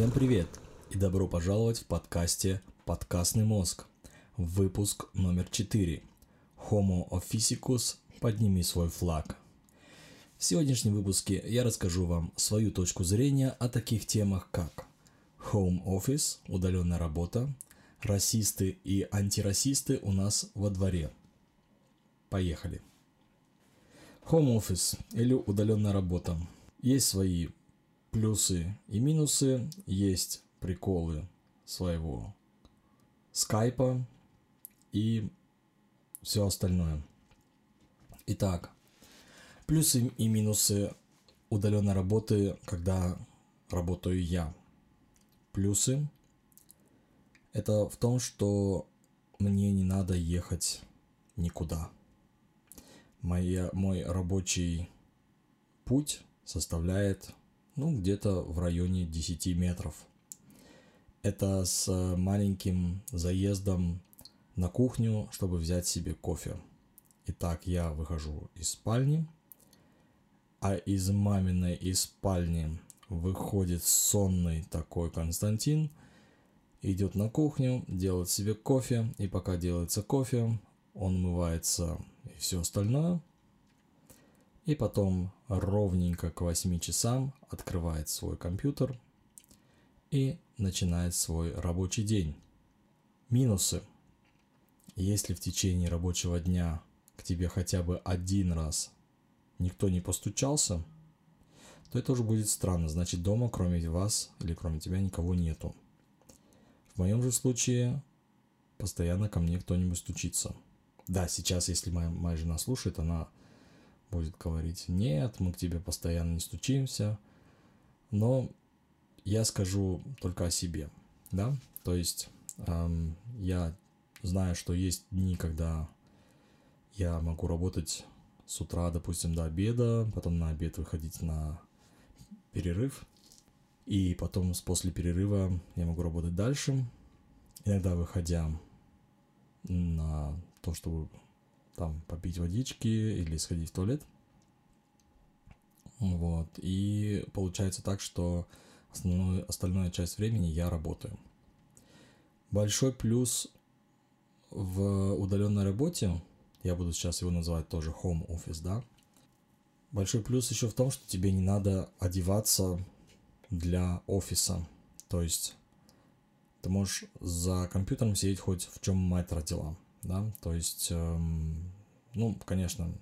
Всем привет и добро пожаловать в подкасте «Подкастный мозг». Выпуск номер 4. Homo Officicus «Подними свой флаг». В сегодняшнем выпуске я расскажу вам свою точку зрения о таких темах, как Home Office, удаленная работа, расисты и антирасисты у нас во дворе. Поехали. Home Office или удаленная работа. Есть свои плюсы и минусы, есть приколы своего скайпа и все остальное. Итак, плюсы и минусы удаленной работы, когда работаю я. Плюсы это в том, что мне не надо ехать никуда. Моя, мой рабочий путь составляет ну, где-то в районе 10 метров. Это с маленьким заездом на кухню, чтобы взять себе кофе. Итак, я выхожу из спальни, а из маминой из спальни выходит сонный такой Константин, идет на кухню, делает себе кофе, и пока делается кофе, он умывается и все остальное – и потом ровненько к 8 часам открывает свой компьютер и начинает свой рабочий день. Минусы. Если в течение рабочего дня к тебе хотя бы один раз никто не постучался, то это уже будет странно. Значит, дома кроме вас или кроме тебя никого нету. В моем же случае постоянно ко мне кто-нибудь стучится. Да, сейчас, если моя, моя жена слушает, она будет говорить, нет, мы к тебе постоянно не стучимся, но я скажу только о себе, да, то есть эм, я знаю, что есть дни, когда я могу работать с утра, допустим, до обеда, потом на обед выходить на перерыв, и потом после перерыва я могу работать дальше, иногда выходя на то, чтобы там попить водички или сходить в туалет. Вот. И получается так, что основную, остальную часть времени я работаю. Большой плюс в удаленной работе, я буду сейчас его называть тоже home office, да, большой плюс еще в том, что тебе не надо одеваться для офиса. То есть ты можешь за компьютером сидеть хоть в чем мать родила да, то есть, эм, ну, конечно,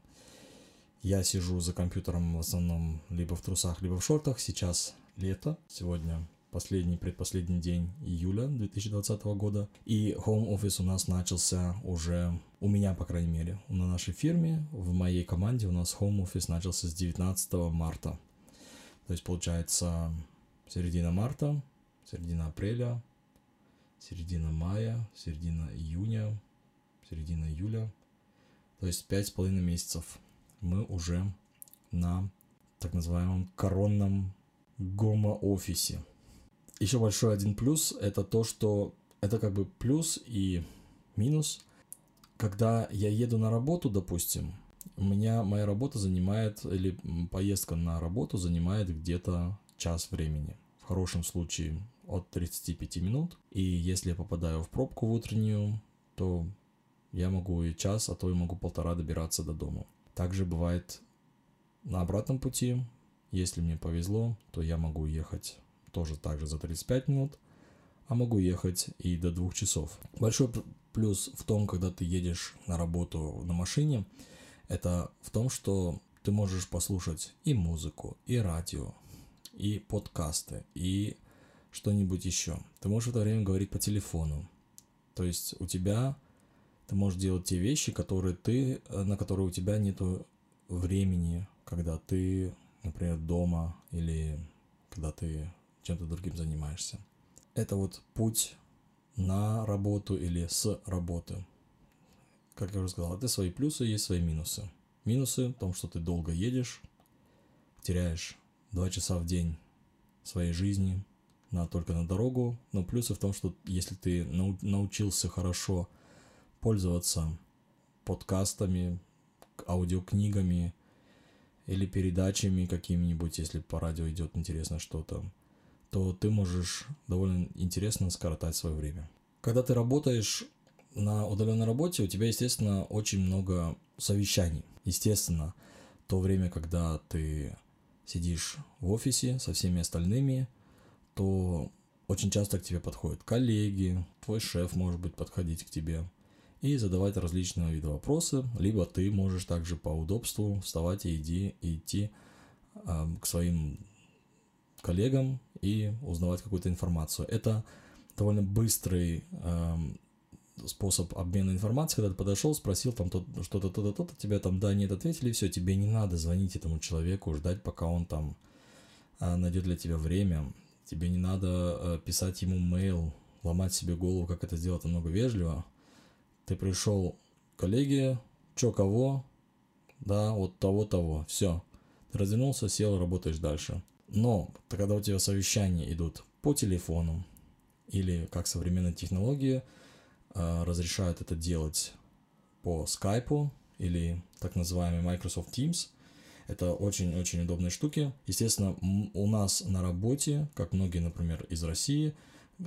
я сижу за компьютером в основном либо в трусах, либо в шортах, сейчас лето, сегодня последний, предпоследний день июля 2020 года. И home office у нас начался уже, у меня, по крайней мере, на нашей фирме, в моей команде у нас home office начался с 19 марта. То есть, получается, середина марта, середина апреля, середина мая, середина июня, середина июля. То есть пять с половиной месяцев мы уже на так называемом коронном гомо-офисе. Еще большой один плюс – это то, что это как бы плюс и минус. Когда я еду на работу, допустим, у меня моя работа занимает, или поездка на работу занимает где-то час времени. В хорошем случае от 35 минут. И если я попадаю в пробку в утреннюю, то я могу и час, а то и могу полтора добираться до дома. Также бывает на обратном пути, если мне повезло, то я могу ехать тоже так же за 35 минут, а могу ехать и до двух часов. Большой плюс в том, когда ты едешь на работу на машине, это в том, что ты можешь послушать и музыку, и радио, и подкасты, и что-нибудь еще. Ты можешь в это время говорить по телефону. То есть у тебя ты можешь делать те вещи, которые ты, э, на которые у тебя нет времени, когда ты, например, дома или когда ты чем-то другим занимаешься. Это вот путь на работу или с работы. Как я уже сказал, это свои плюсы, есть свои минусы. Минусы в том, что ты долго едешь, теряешь 2 часа в день своей жизни на, только на дорогу, но плюсы в том, что если ты научился хорошо пользоваться подкастами, аудиокнигами или передачами какими-нибудь, если по радио идет интересно что-то, то ты можешь довольно интересно скоротать свое время. Когда ты работаешь на удаленной работе, у тебя, естественно, очень много совещаний. Естественно, то время, когда ты сидишь в офисе со всеми остальными, то очень часто к тебе подходят коллеги, твой шеф может быть подходить к тебе и задавать различные виды вопросы, либо ты можешь также по удобству вставать и, иди, идти э, к своим коллегам и узнавать какую-то информацию. Это довольно быстрый э, способ обмена информацией, когда ты подошел, спросил там что-то, то-то, то-то, тебе там да, нет ответили, все, тебе не надо звонить этому человеку, ждать, пока он там э, найдет для тебя время, тебе не надо э, писать ему mail, ломать себе голову, как это сделать намного вежливо. Ты пришел к коллеге, чё, кого, да, вот того-того, все. Ты развернулся, сел, работаешь дальше. Но когда у тебя совещания идут по телефону, или как современные технологии э, разрешают это делать по скайпу или так называемый Microsoft Teams. Это очень-очень удобные штуки. Естественно, у нас на работе, как многие, например, из России,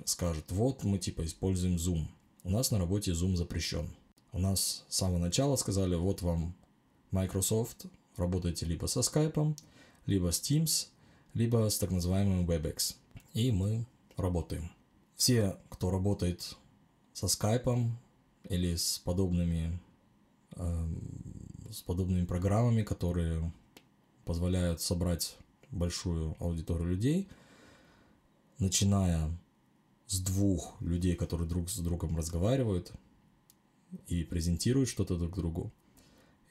скажут, вот мы типа используем Zoom. У нас на работе Zoom запрещен. У нас с самого начала сказали, вот вам Microsoft, работаете либо со Skype, либо с Teams, либо с так называемым WebEx. И мы работаем. Все, кто работает со скайпом или с подобными, э, с подобными программами, которые позволяют собрать большую аудиторию людей, начиная с двух людей, которые друг с другом разговаривают и презентируют что-то друг другу,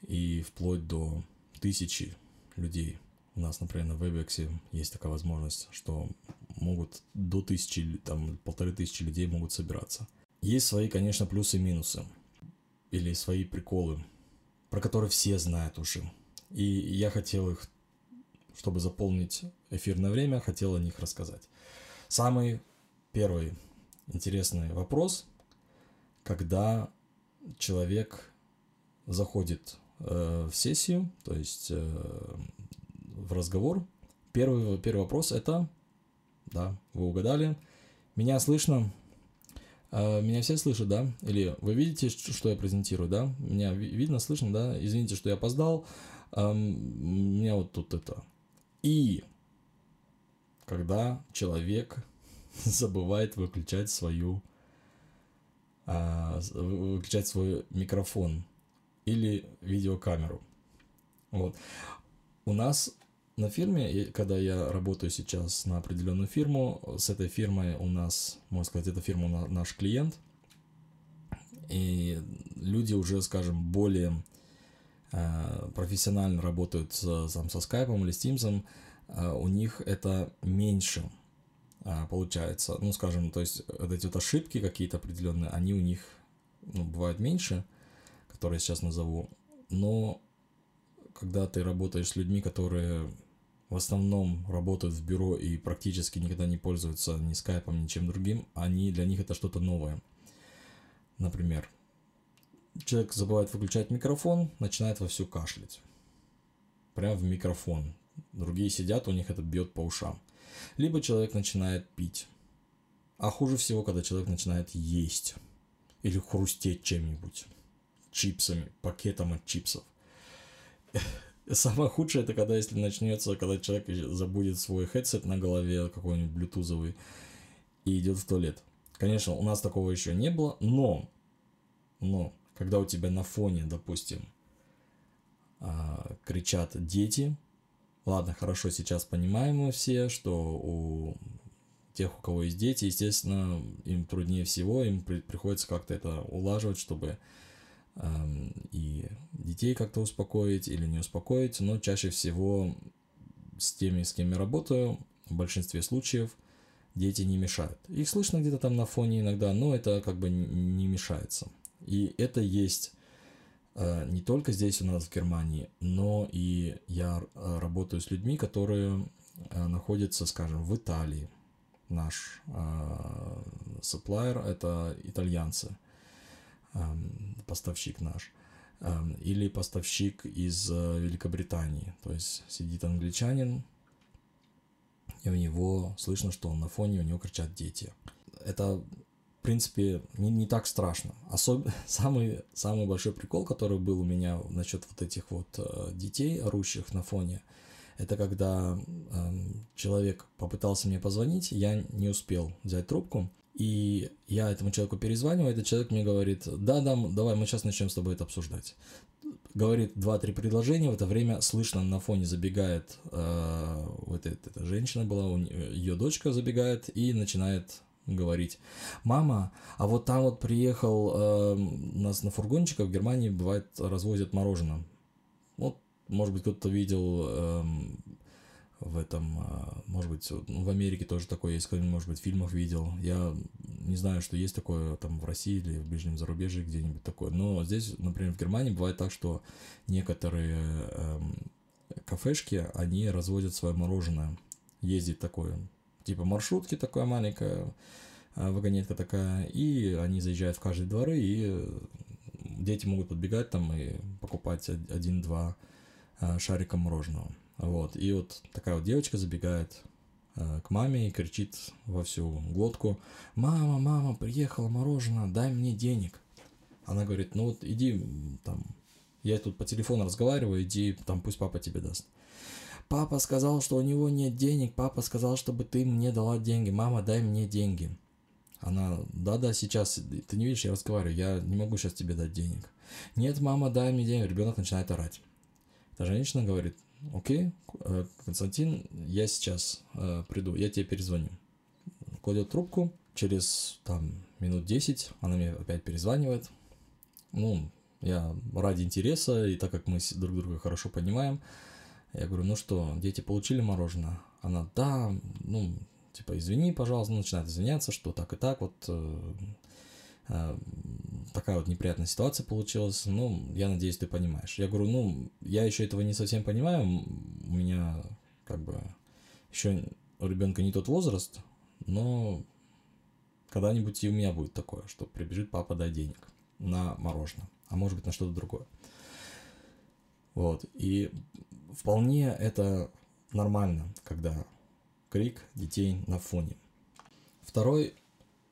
и вплоть до тысячи людей. У нас, например, на WebEx есть такая возможность, что могут до тысячи, там, полторы тысячи людей могут собираться. Есть свои, конечно, плюсы и минусы. Или свои приколы, про которые все знают уже. И я хотел их, чтобы заполнить эфирное время, хотел о них рассказать. Самый первый интересный вопрос, когда человек заходит э, в сессию, то есть э, в разговор, первый, первый вопрос это да, вы угадали. Меня слышно? А, меня все слышат, да? Или вы видите, что я презентирую, да? Меня видно, слышно, да? Извините, что я опоздал. У меня вот тут это. И когда человек забывает выключать свою а, выключать свой микрофон или видеокамеру. Вот. У нас на фирме, когда я работаю сейчас на определенную фирму, с этой фирмой у нас, можно сказать, эта фирма наш клиент, и люди уже, скажем, более э, профессионально работают с, там, со скайпом или с Teams, э, у них это меньше получается. Ну, скажем, то есть вот эти вот ошибки какие-то определенные, они у них ну, бывают меньше, которые я сейчас назову, но когда ты работаешь с людьми, которые в основном работают в бюро и практически никогда не пользуются ни скайпом, ни чем другим, они, для них это что-то новое. Например, человек забывает выключать микрофон, начинает вовсю кашлять. Прямо в микрофон. Другие сидят, у них это бьет по ушам. Либо человек начинает пить. А хуже всего, когда человек начинает есть. Или хрустеть чем-нибудь. Чипсами, пакетом от чипсов. Самое худшее это когда если начнется, когда человек забудет свой headset на голове какой-нибудь блютузовый и идет в туалет. Конечно, у нас такого еще не было, но, но, когда у тебя на фоне, допустим, а, кричат дети, ладно, хорошо, сейчас понимаем мы все, что у тех, у кого есть дети, естественно, им труднее всего, им при, приходится как-то это улаживать, чтобы и детей как-то успокоить или не успокоить, но чаще всего с теми, с кем я работаю, в большинстве случаев дети не мешают. Их слышно где-то там на фоне иногда, но это как бы не мешается. И это есть не только здесь у нас в Германии, но и я э, работаю с людьми, которые э, находятся, скажем, в Италии. Наш supplier – это итальянцы – поставщик наш, или поставщик из э, Великобритании. То есть сидит англичанин и у него слышно, что на фоне у него кричат дети. Это, в принципе, не, не так страшно. Особ... Самый, самый большой прикол, который был у меня насчет вот этих вот э, детей, орущих на фоне, это когда э, человек попытался мне позвонить, я не успел взять трубку, и я этому человеку перезваниваю, этот человек мне говорит, да, да, давай, мы сейчас начнем с тобой это обсуждать. Говорит два-три предложения, в это время слышно на фоне забегает, э, вот эта, эта женщина была, ее дочка забегает и начинает говорить, мама, а вот там вот приехал, э, нас на фургончиках в Германии бывает развозят мороженое. Вот, может быть, кто-то видел э, в этом, а, может быть, ну, в Америке тоже такое есть, кто-нибудь, может быть, в фильмах видел. Я не знаю, что есть такое там в России или в ближнем зарубежье где-нибудь такое. Но здесь, например, в Германии бывает так, что некоторые эм, кафешки, они разводят свое мороженое. Ездит такое, типа маршрутки такая маленькая, а, вагонетка такая, и они заезжают в каждые дворы, и дети могут подбегать там и покупать один-два а, шарика мороженого. Вот, и вот такая вот девочка забегает э, к маме и кричит во всю глотку, «Мама, мама, приехала мороженое, дай мне денег». Она говорит, ну вот иди там, я тут по телефону разговариваю, иди там, пусть папа тебе даст. Папа сказал, что у него нет денег, папа сказал, чтобы ты мне дала деньги, мама, дай мне деньги. Она, да-да, сейчас, ты не видишь, я разговариваю, я не могу сейчас тебе дать денег. Нет, мама, дай мне денег. Ребенок начинает орать. Эта женщина говорит, окей, э, Константин, я сейчас э, приду, я тебе перезвоню. Кладет трубку, через там минут 10 она мне опять перезванивает. Ну, я ради интереса, и так как мы друг друга хорошо понимаем, я говорю, ну что, дети получили мороженое? Она, да, ну, типа, извини, пожалуйста, начинает извиняться, что так и так, вот э, э, такая вот неприятная ситуация получилась, ну, я надеюсь, ты понимаешь. Я говорю, ну, я еще этого не совсем понимаю, у меня как бы еще у ребенка не тот возраст, но когда-нибудь и у меня будет такое, что прибежит папа дай денег на мороженое, а может быть на что-то другое. Вот, и вполне это нормально, когда крик детей на фоне. Второй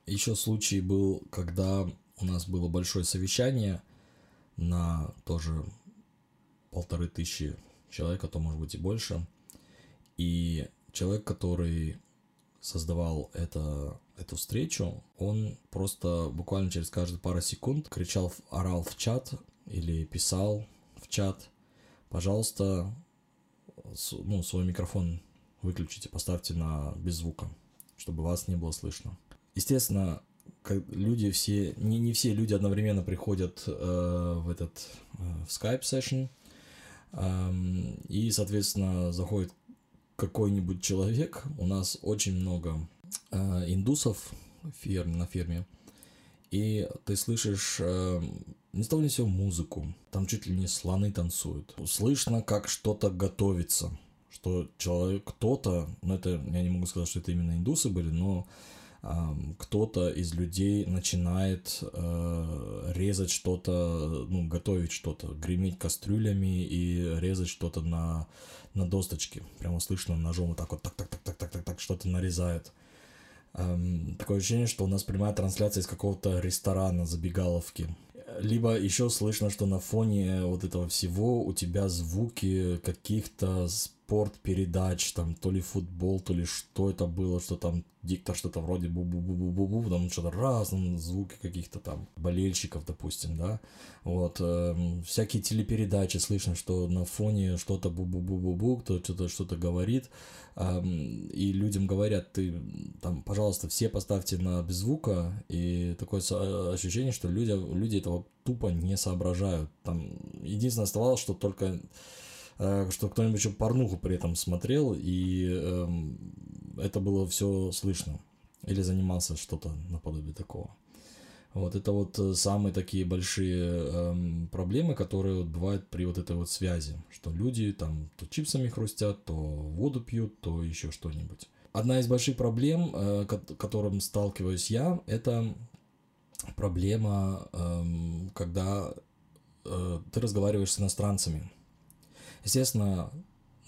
еще случай был, когда у нас было большое совещание на тоже полторы тысячи человек, а то может быть и больше. И человек, который создавал это, эту встречу, он просто буквально через каждые пару секунд кричал, орал в чат или писал в чат, пожалуйста, ну, свой микрофон выключите, поставьте на без звука, чтобы вас не было слышно. Естественно, люди все, не, не все люди одновременно приходят э, в этот, э, в Skype session, э, и, соответственно, заходит какой-нибудь человек, у нас очень много э, индусов ферм, на ферме, и ты слышишь э, не того не все музыку, там чуть ли не слоны танцуют. Слышно, как что-то готовится, что человек, кто-то, ну это, я не могу сказать, что это именно индусы были, но кто-то из людей начинает э, резать что-то, ну, готовить что-то, греметь кастрюлями и резать что-то на, на досточке. Прямо слышно ножом вот так вот, так-так-так-так-так-так, что-то нарезает. Эм, такое ощущение, что у нас прямая трансляция из какого-то ресторана, забегаловки. Либо еще слышно, что на фоне вот этого всего у тебя звуки каких-то спорт передач, там то ли футбол, то ли что это было, что там диктор что-то вроде бу-бу-бу-бу-бу, там что-то раз, звуки каких-то там болельщиков, допустим, да, вот, э, всякие телепередачи, слышно, что на фоне что-то бу-бу-бу-бу-бу, кто что-то что-то говорит, э, и людям говорят, ты там, пожалуйста, все поставьте на без звука, и такое ощущение, что люди, люди этого тупо не соображают, там, единственное оставалось, что только Э, что кто-нибудь еще порнуху при этом смотрел, и э, это было все слышно. Или занимался что-то наподобие такого. Вот это вот э, самые такие большие э, проблемы, которые вот бывают при вот этой вот связи, что люди там то чипсами хрустят, то воду пьют, то еще что-нибудь. Одна из больших проблем, э, которым сталкиваюсь я, это проблема, э, когда э, ты разговариваешь с иностранцами. Естественно,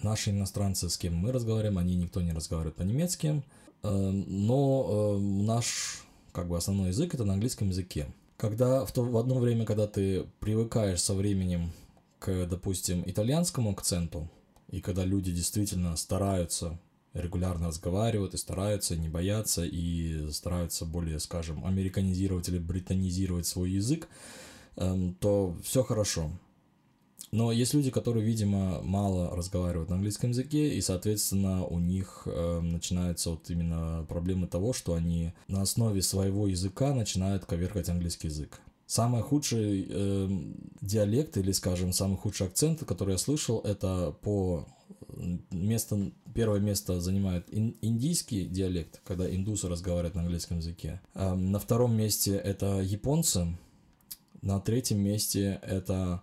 наши иностранцы, с кем мы разговариваем, они никто не разговаривает по-немецки, э, но э, наш как бы основной язык это на английском языке. Когда в, то, в одно время, когда ты привыкаешь со временем к, допустим, итальянскому акценту, и когда люди действительно стараются регулярно разговаривают и стараются, не боятся, и стараются более, скажем, американизировать или британизировать свой язык, эм, то все хорошо. Но есть люди, которые, видимо, мало разговаривают на английском языке, и, соответственно, у них э, начинаются вот именно проблемы того, что они на основе своего языка начинают коверкать английский язык. Самый худший э, диалект или, скажем, самый худший акцент, который я слышал, это по место, первое место занимает ин, индийский диалект, когда индусы разговаривают на английском языке. Э, на втором месте это японцы. На третьем месте это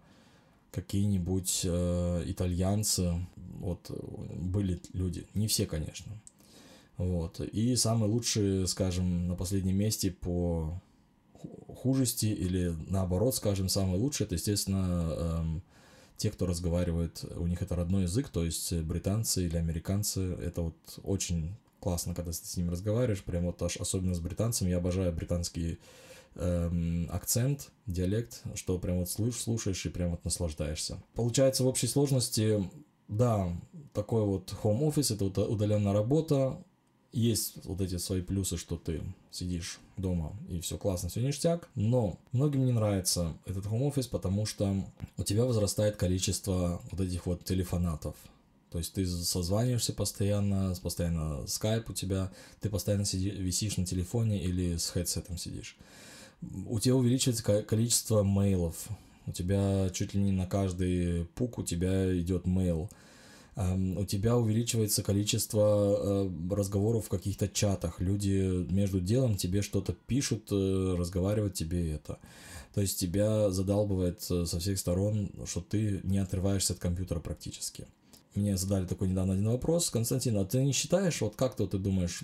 какие-нибудь э, итальянцы, вот были люди, не все, конечно. Вот. И самые лучшие, скажем, на последнем месте по хужести или наоборот, скажем, самые лучшие, это, естественно, эм, те, кто разговаривает, у них это родной язык, то есть британцы или американцы, это вот очень классно, когда ты с ними разговариваешь, прям вот аж особенно с британцами, я обожаю британские эм, акцент, диалект, что прям вот слышишь, слушаешь и прям вот наслаждаешься. Получается, в общей сложности, да, такой вот home office, это удаленная работа, есть вот эти свои плюсы, что ты сидишь дома и все классно, все ништяк, но многим не нравится этот home office, потому что у тебя возрастает количество вот этих вот телефонатов. То есть ты созваниваешься постоянно, постоянно скайп у тебя, ты постоянно сиди, висишь на телефоне или с хедсетом сидишь у тебя увеличивается количество мейлов. У тебя чуть ли не на каждый пук у тебя идет мейл. У тебя увеличивается количество э, разговоров в каких-то чатах. Люди между делом тебе что-то пишут, э, разговаривают тебе это. То есть тебя задалбывает э, со всех сторон, что ты не отрываешься от компьютера практически. Мне задали такой недавно один вопрос. Константин, а ты не считаешь, вот как-то ты думаешь,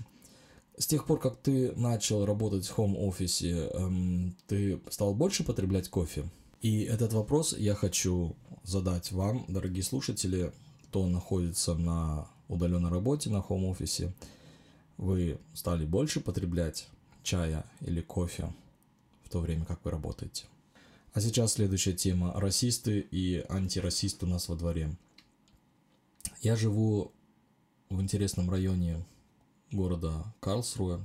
с тех пор, как ты начал работать в хоум-офисе, эм, ты стал больше потреблять кофе? И этот вопрос я хочу задать вам, дорогие слушатели, кто находится на удаленной работе, на хоум-офисе. Вы стали больше потреблять чая или кофе в то время, как вы работаете? А сейчас следующая тема. Расисты и антирасисты у нас во дворе. Я живу в интересном районе города Карлсруэ,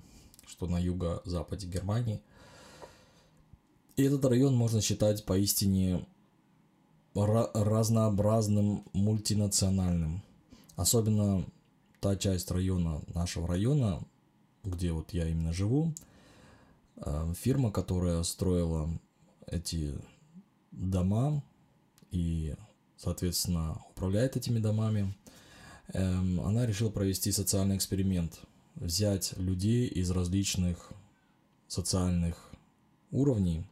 что на юго-западе Германии. И этот район можно считать поистине разнообразным, мультинациональным. Особенно та часть района, нашего района, где вот я именно живу, э, фирма, которая строила эти дома и, соответственно, управляет этими домами, эм, она решила провести социальный эксперимент – взять людей из различных социальных уровней,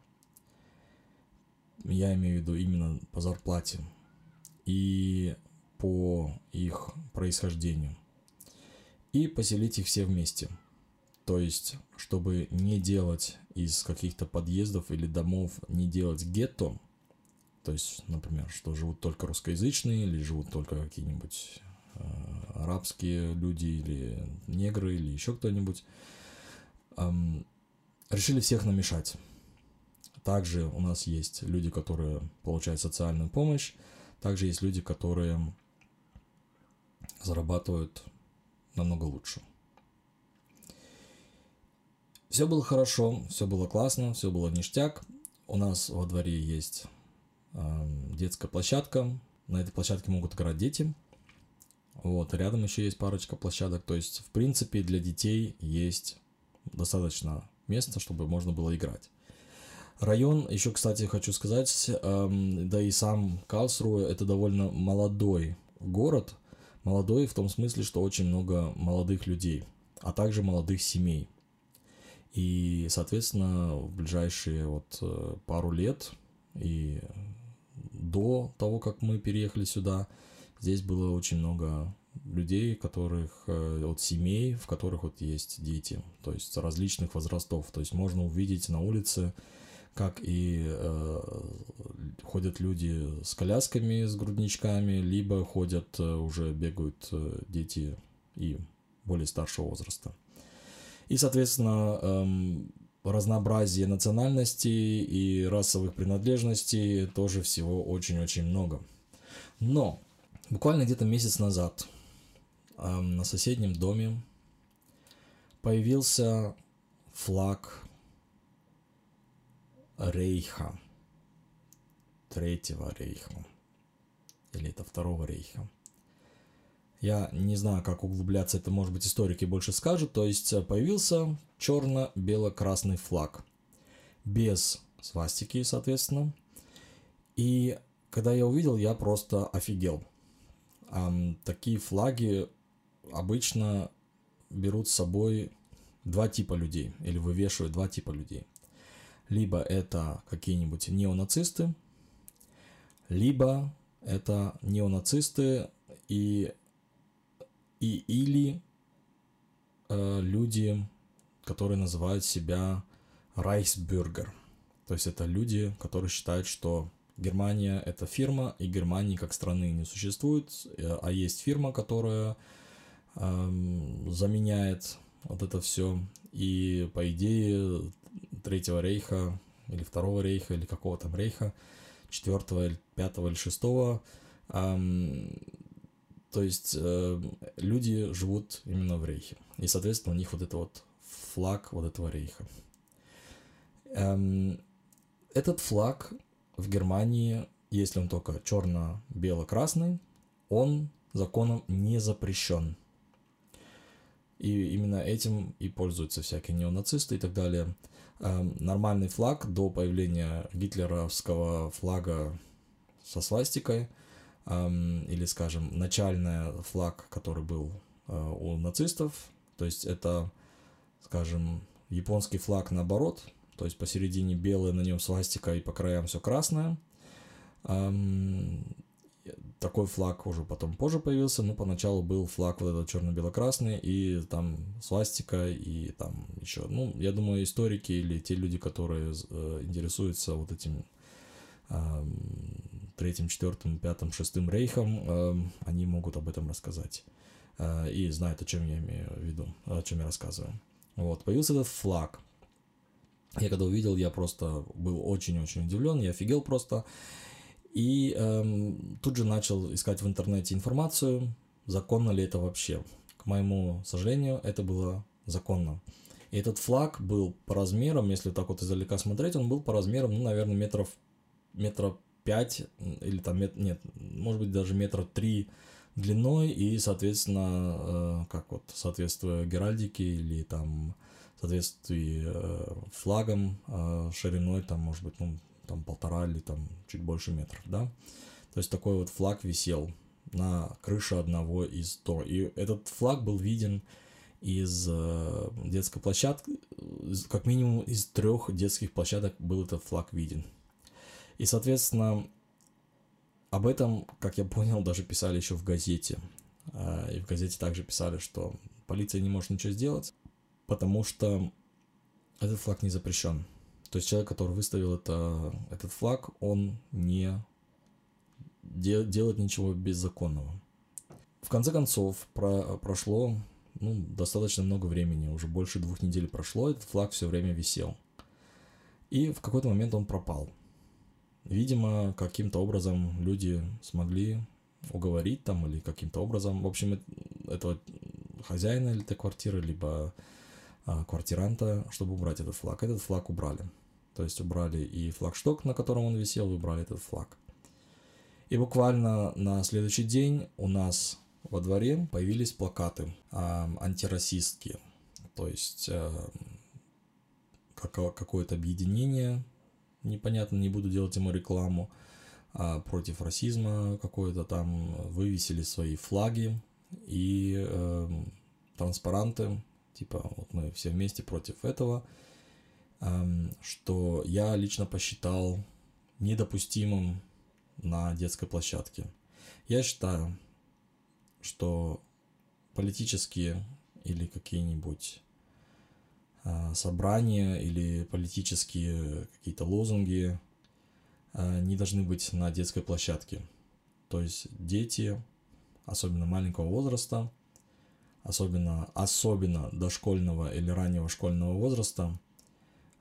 я имею в виду именно по зарплате и по их происхождению, и поселить их все вместе. То есть, чтобы не делать из каких-то подъездов или домов, не делать гетто, то есть, например, что живут только русскоязычные или живут только какие-нибудь арабские люди или негры или еще кто-нибудь, решили всех намешать. Также у нас есть люди, которые получают социальную помощь, также есть люди, которые зарабатывают намного лучше. Все было хорошо, все было классно, все было ништяк. У нас во дворе есть э, детская площадка. На этой площадке могут играть дети – вот, рядом еще есть парочка площадок, то есть, в принципе, для детей есть достаточно места, чтобы можно было играть. Район, еще, кстати, хочу сказать, эм, да и сам Калсруэ это довольно молодой город, молодой в том смысле, что очень много молодых людей, а также молодых семей. И, соответственно, в ближайшие вот э, пару лет и до того, как мы переехали сюда, Здесь было очень много людей, которых, э, от семей, в которых вот есть дети, то есть различных возрастов. То есть можно увидеть на улице как и э, ходят люди с колясками, с грудничками, либо ходят, э, уже бегают э, дети и более старшего возраста. И, соответственно, эм, разнообразие национальностей и расовых принадлежностей тоже всего очень-очень много. Но буквально где-то месяц назад на соседнем доме появился флаг Рейха, Третьего Рейха, или это Второго Рейха. Я не знаю, как углубляться, это может быть историки больше скажут. То есть э, появился черно-бело-красный флаг. Без свастики, соответственно. И когда я увидел, я просто офигел. Такие флаги обычно берут с собой два типа людей, или вывешивают два типа людей. Либо это какие-нибудь неонацисты, либо это неонацисты и и или э, люди, которые называют себя Райхсбюргер. То есть это люди, которые считают, что Германия это фирма, и Германии как страны не существует, э, а есть фирма, которая э, заменяет вот это все. И по идее Третьего рейха или Второго рейха или какого там рейха, четвертого, или пятого или шестого, эм, то есть э, люди живут именно в рейхе. И, соответственно, у них вот это вот флаг вот этого рейха. Эм, этот флаг в Германии, если он только черно-бело-красный, он законом не запрещен. И именно этим и пользуются всякие неонацисты и так далее. Эм, нормальный флаг до появления гитлеровского флага со свастикой – или, скажем, начальный флаг, который был э, у нацистов, то есть это, скажем, японский флаг наоборот, то есть посередине белый, на нем свастика и по краям все красное. Такой флаг уже потом позже появился, но поначалу был флаг вот этот черно-бело-красный и там свастика и там еще, ну, я думаю, историки или те люди, которые э, интересуются вот этим третьим, четвертым, пятым, шестым рейхом, они могут об этом рассказать. А, и знают, о чем я имею в виду, о чем я рассказываю. Вот, появился этот флаг. Я когда увидел, я просто был очень-очень удивлен, я офигел просто. И эм, тут же начал искать в интернете информацию, законно ли это вообще. К моему сожалению, это было законно. И этот флаг был по размерам, если так вот издалека смотреть, он был по размерам, ну, наверное, метров метра 5 или там, мет, нет, может быть даже метра 3 длиной и, соответственно, э, как вот, соответствуя геральдике или там соответствии э, флагам э, шириной там, может быть, ну, там полтора или там чуть больше метров, да. То есть такой вот флаг висел на крыше одного из то. И этот флаг был виден из э, детской площадки, как минимум из трех детских площадок был этот флаг виден. И, соответственно, об этом, как я понял, даже писали еще в газете. И в газете также писали, что полиция не может ничего сделать, потому что этот флаг не запрещен. То есть человек, который выставил это, этот флаг, он не де, делает ничего беззаконного. В конце концов, про, прошло ну, достаточно много времени, уже больше двух недель прошло, этот флаг все время висел. И в какой-то момент он пропал. Видимо, каким-то образом люди смогли уговорить там или каким-то образом, в общем, этого хозяина этой квартиры, либо квартиранта, чтобы убрать этот флаг. Этот флаг убрали. То есть убрали и флагшток, на котором он висел, и убрали этот флаг. И буквально на следующий день у нас во дворе появились плакаты а, антирасистские. То есть а, какое-то объединение непонятно, не буду делать ему рекламу, а против расизма какой-то там вывесили свои флаги и э, транспаранты, типа вот мы все вместе против этого, что я лично посчитал недопустимым на детской площадке. Я считаю, что политические или какие-нибудь э, собрания или политические какие-то лозунги э, не должны быть на детской площадке. То есть дети, особенно маленького возраста, особенно, особенно дошкольного или раннего школьного возраста,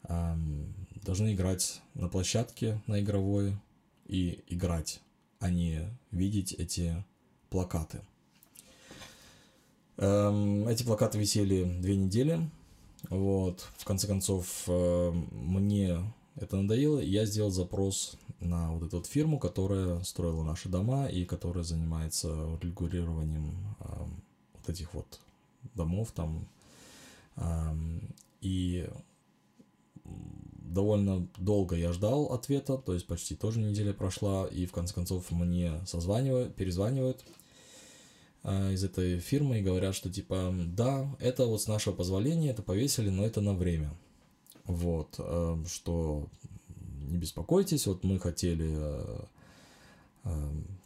эм, должны играть на площадке, на игровой, и играть, а не видеть эти плакаты. Эм, эти плакаты висели две недели. Вот, в конце концов, э, мне это надоело, и я сделал запрос на вот эту вот фирму, которая строила наши дома и которая занимается регулированием э, вот этих вот домов там. И довольно долго я ждал ответа, то есть почти тоже неделя прошла, и в конце концов мне созванивают, перезванивают э, из этой фирмы и говорят, что типа, да, это вот с нашего позволения, это повесили, но это на время. Вот, э, что не беспокойтесь, вот мы хотели э,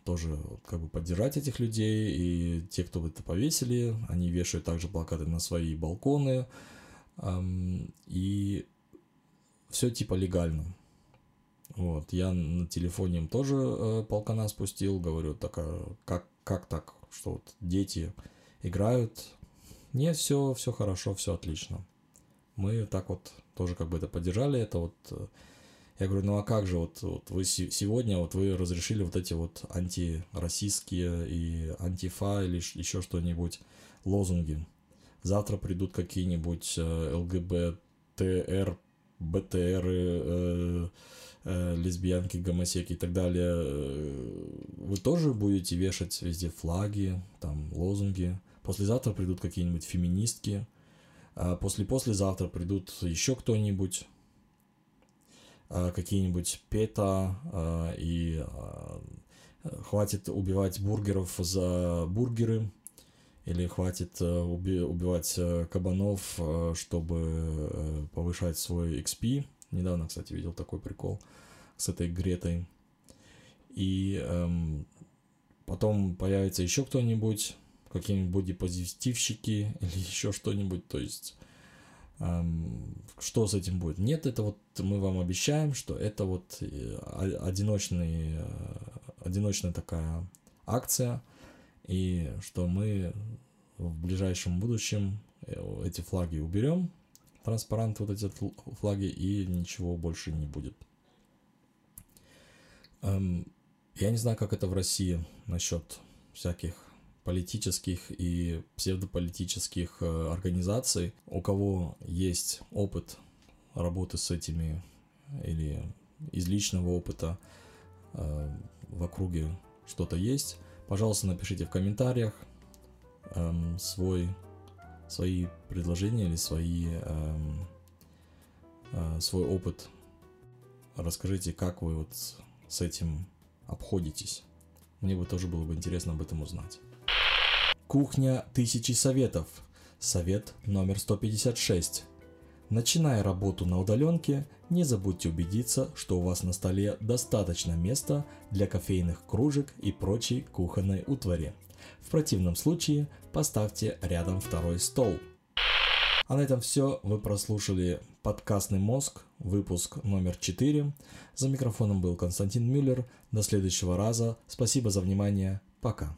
тоже как бы поддержать этих людей, и те, кто это повесили, они вешают также плакаты на свои балконы, э, и все типа легально. Вот, я на телефоне им тоже э, полкана спустил, говорю, так, а как, как так, что вот дети играют. Нет, все, все хорошо, все отлично. Мы так вот тоже как бы это поддержали, это вот... Я говорю, ну а как же, вот, вот вы сегодня, вот вы разрешили вот эти вот антироссийские и антифа или еще что-нибудь лозунги. Завтра придут какие-нибудь э, ЛГБТР БТР, э, э, лесбиянки, гомосеки и так далее, вы тоже будете вешать везде флаги, там, лозунги. Послезавтра придут какие-нибудь феминистки, а после-послезавтра придут еще кто-нибудь, какие-нибудь ПЕТА, а, и а, хватит убивать бургеров за бургеры, или хватит э, уби- убивать э, кабанов, э, чтобы повышать свой XP. Недавно, кстати, видел такой прикол с этой Гретой. И эм, потом появится еще кто-нибудь, какие-нибудь бодипозитивщики или еще что-нибудь. То есть, что с этим будет? Нет, это вот мы вам обещаем, что это вот одиночный, одиночная такая акция, и что мы в ближайшем будущем э, эти флаги уберем, транспарант вот эти флаги, и ничего больше не будет. Я не знаю, как это в России насчет всяких политических и псевдополитических э, организаций. У кого есть опыт работы с этими или из личного опыта э, в округе что-то есть, Пожалуйста, напишите в комментариях эм, свой, свои предложения или свои, эм, э, свой опыт. Расскажите, как вы вот с этим обходитесь. Мне бы тоже было бы интересно об этом узнать. Кухня тысячи советов. Совет номер 156. Начиная работу на удаленке, не забудьте убедиться, что у вас на столе достаточно места для кофейных кружек и прочей кухонной утвари. В противном случае поставьте рядом второй стол. А на этом все. Вы прослушали подкастный мозг, выпуск номер 4. За микрофоном был Константин Мюллер. До следующего раза. Спасибо за внимание. Пока.